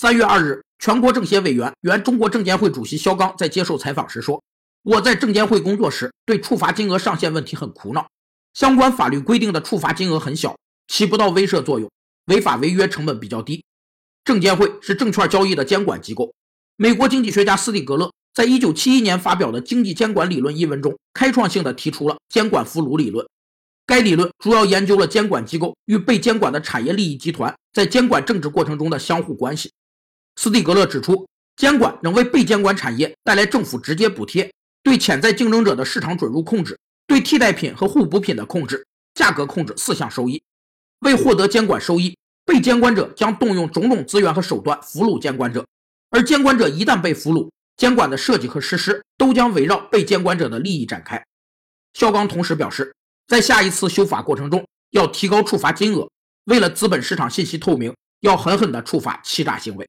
三月二日，全国政协委员、原中国证监会主席肖钢在接受采访时说：“我在证监会工作时，对处罚金额上限问题很苦恼。相关法律规定的处罚金额很小，起不到威慑作用，违法违约成本比较低。证监会是证券交易的监管机构。美国经济学家斯蒂格勒在一九七一年发表的《经济监管理论》一文中，开创性的提出了监管俘虏理论。该理论主要研究了监管机构与被监管的产业利益集团在监管政治过程中的相互关系。”斯蒂格勒指出，监管能为被监管产业带来政府直接补贴、对潜在竞争者的市场准入控制、对替代品和互补品的控制、价格控制四项收益。为获得监管收益，被监管者将动用种种资源和手段俘虏监管者，而监管者一旦被俘虏，监管的设计和实施都将围绕被监管者的利益展开。肖钢同时表示，在下一次修法过程中，要提高处罚金额，为了资本市场信息透明，要狠狠地处罚欺诈行为。